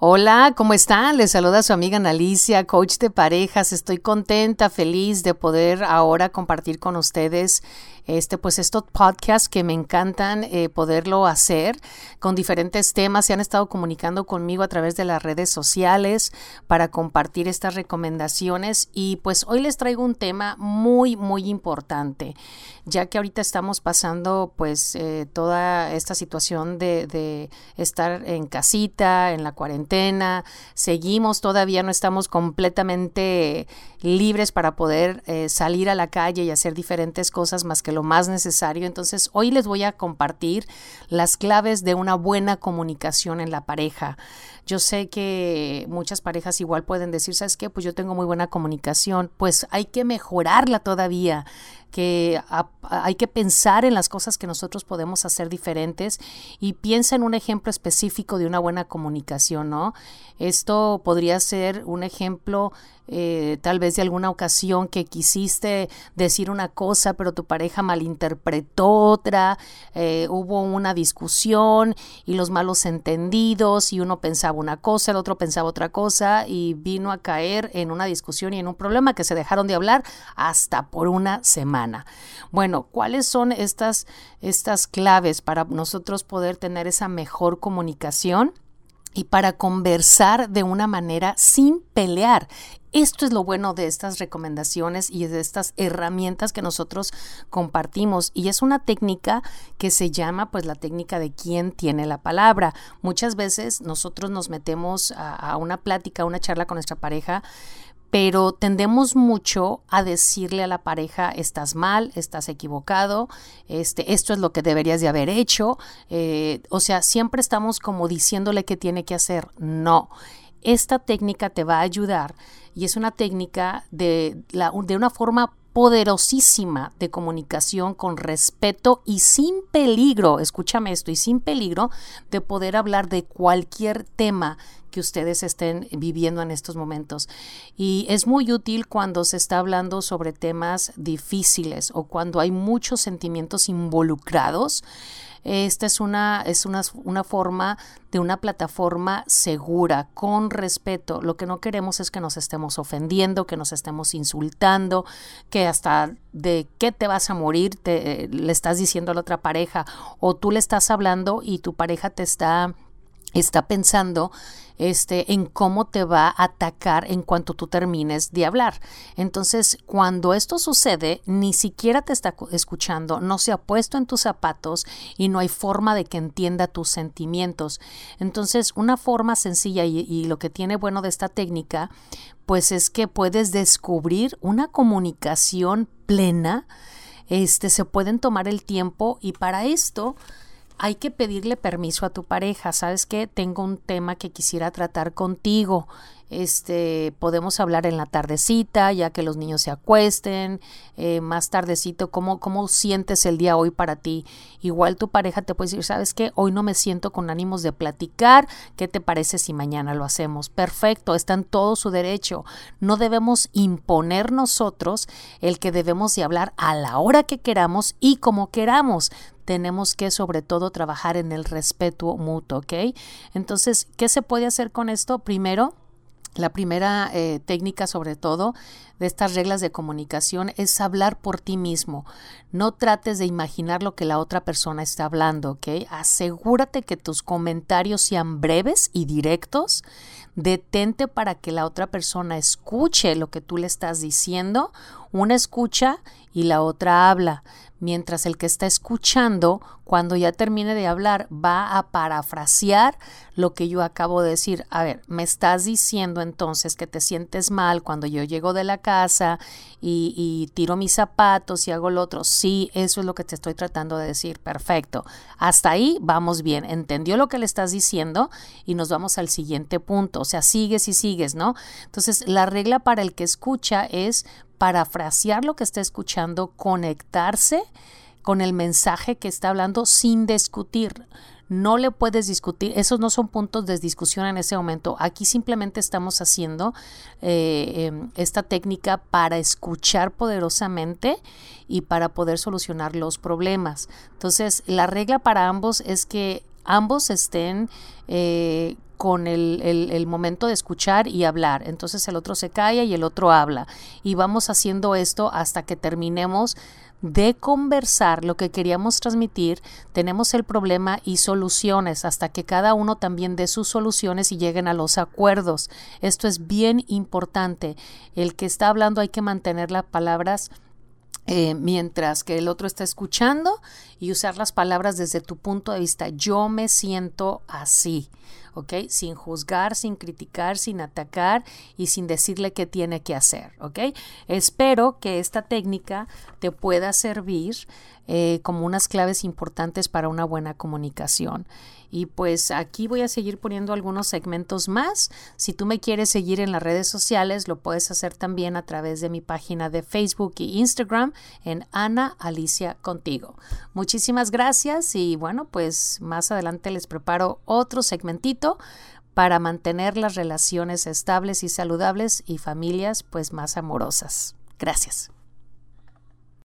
Hola, ¿cómo están? Les saluda su amiga Analicia, coach de parejas. Estoy contenta, feliz de poder ahora compartir con ustedes este, pues estos podcasts que me encantan eh, poderlo hacer con diferentes temas. Se han estado comunicando conmigo a través de las redes sociales para compartir estas recomendaciones y pues hoy les traigo un tema muy, muy importante, ya que ahorita estamos pasando pues eh, toda esta situación de, de estar en casita, en la cuarentena, seguimos todavía, no estamos completamente libres para poder eh, salir a la calle y hacer diferentes cosas más que lo más necesario. Entonces, hoy les voy a compartir las claves de una buena comunicación en la pareja. Yo sé que muchas parejas igual pueden decir, ¿sabes qué? Pues yo tengo muy buena comunicación, pues hay que mejorarla todavía que hay que pensar en las cosas que nosotros podemos hacer diferentes y piensa en un ejemplo específico de una buena comunicación, ¿no? Esto podría ser un ejemplo eh, tal vez de alguna ocasión que quisiste decir una cosa, pero tu pareja malinterpretó otra, eh, hubo una discusión y los malos entendidos y uno pensaba una cosa, el otro pensaba otra cosa y vino a caer en una discusión y en un problema que se dejaron de hablar hasta por una semana. Bueno, ¿cuáles son estas, estas claves para nosotros poder tener esa mejor comunicación? Y para conversar de una manera sin pelear. Esto es lo bueno de estas recomendaciones y de estas herramientas que nosotros compartimos y es una técnica que se llama pues la técnica de quién tiene la palabra. Muchas veces nosotros nos metemos a, a una plática, a una charla con nuestra pareja pero tendemos mucho a decirle a la pareja estás mal, estás equivocado, este, esto es lo que deberías de haber hecho, eh, o sea, siempre estamos como diciéndole qué tiene que hacer. No, esta técnica te va a ayudar y es una técnica de, la, de una forma poderosísima de comunicación con respeto y sin peligro, escúchame esto, y sin peligro de poder hablar de cualquier tema que ustedes estén viviendo en estos momentos. Y es muy útil cuando se está hablando sobre temas difíciles o cuando hay muchos sentimientos involucrados esta es una, es una, una forma de una plataforma segura, con respeto. Lo que no queremos es que nos estemos ofendiendo, que nos estemos insultando, que hasta de qué te vas a morir te, eh, le estás diciendo a la otra pareja o tú le estás hablando y tu pareja te está está pensando este, en cómo te va a atacar en cuanto tú termines de hablar. Entonces, cuando esto sucede, ni siquiera te está escuchando, no se ha puesto en tus zapatos y no hay forma de que entienda tus sentimientos. Entonces, una forma sencilla y, lo que tiene bueno de esta técnica, pues es que puedes descubrir una comunicación plena. Este, se pueden tomar el tiempo y para esto hay que pedirle permiso a tu pareja. ¿Sabes qué? Tengo un tema que quisiera tratar contigo. Este, podemos hablar en la tardecita, ya que los niños se acuesten, eh, más tardecito, ¿cómo, ¿cómo sientes el día hoy para ti? Igual tu pareja te puede decir, ¿sabes qué? Hoy no me siento con ánimos de platicar, ¿qué te parece si mañana lo hacemos? Perfecto, está en todo su derecho. No debemos imponer nosotros el que debemos de hablar a la hora que queramos y como queramos tenemos que sobre todo trabajar en el respeto mutuo, ¿ok? Entonces, ¿qué se puede hacer con esto? Primero, la primera eh, técnica, sobre todo, de estas reglas de comunicación es hablar por ti mismo. No trates de imaginar lo que la otra persona está hablando, ¿ok? Asegúrate que tus comentarios sean breves y directos. Detente para que la otra persona escuche lo que tú le estás diciendo. Una escucha y la otra habla mientras el que está escuchando, cuando ya termine de hablar, va a parafrasear lo que yo acabo de decir. A ver, me estás diciendo entonces que te sientes mal cuando yo llego de la casa y, tiro mis zapatos y hago lo otro. Sí, eso es lo que te estoy tratando de decir. Perfecto. Hasta ahí vamos bien. Entendió lo que le estás diciendo y nos vamos al siguiente punto. O sea, sigues y sigues, ¿no? Entonces, la regla para el que escucha es parafrasear lo que está escuchando, conectarse con el mensaje que está hablando sin discutir. No le puedes discutir, esos no son puntos de discusión en ese momento. Aquí simplemente estamos haciendo eh, em, esta técnica para escuchar poderosamente y para poder solucionar los problemas. Entonces, la regla para ambos es que ambos estén eh, con el, el, momento de escuchar y hablar. Entonces el otro se calla y el otro habla. Y vamos haciendo esto hasta que terminemos de conversar lo que queríamos transmitir, tenemos el problema y soluciones hasta que cada uno también dé sus soluciones y lleguen a los acuerdos. Esto es bien importante. El que está hablando hay que mantener las palabras eh, mientras que el otro está escuchando y usar las palabras desde tu punto de vista. Yo me siento así, ¿ok? Sin juzgar, sin criticar, sin atacar y sin decirle qué tiene que hacer, ¿ok? Espero que esta técnica te pueda servir eh, como unas claves importantes para una buena comunicación. Y pues aquí voy a seguir poniendo algunos segmentos más. Si tú me quieres seguir en las redes sociales, lo puedes hacer también a través de mi página de Facebook y Instagram en Ana Alicia Contigo. Muchísimas gracias y bueno, pues más adelante les preparo otro segmentito para mantener las relaciones estables y saludables y familias pues más amorosas. Gracias.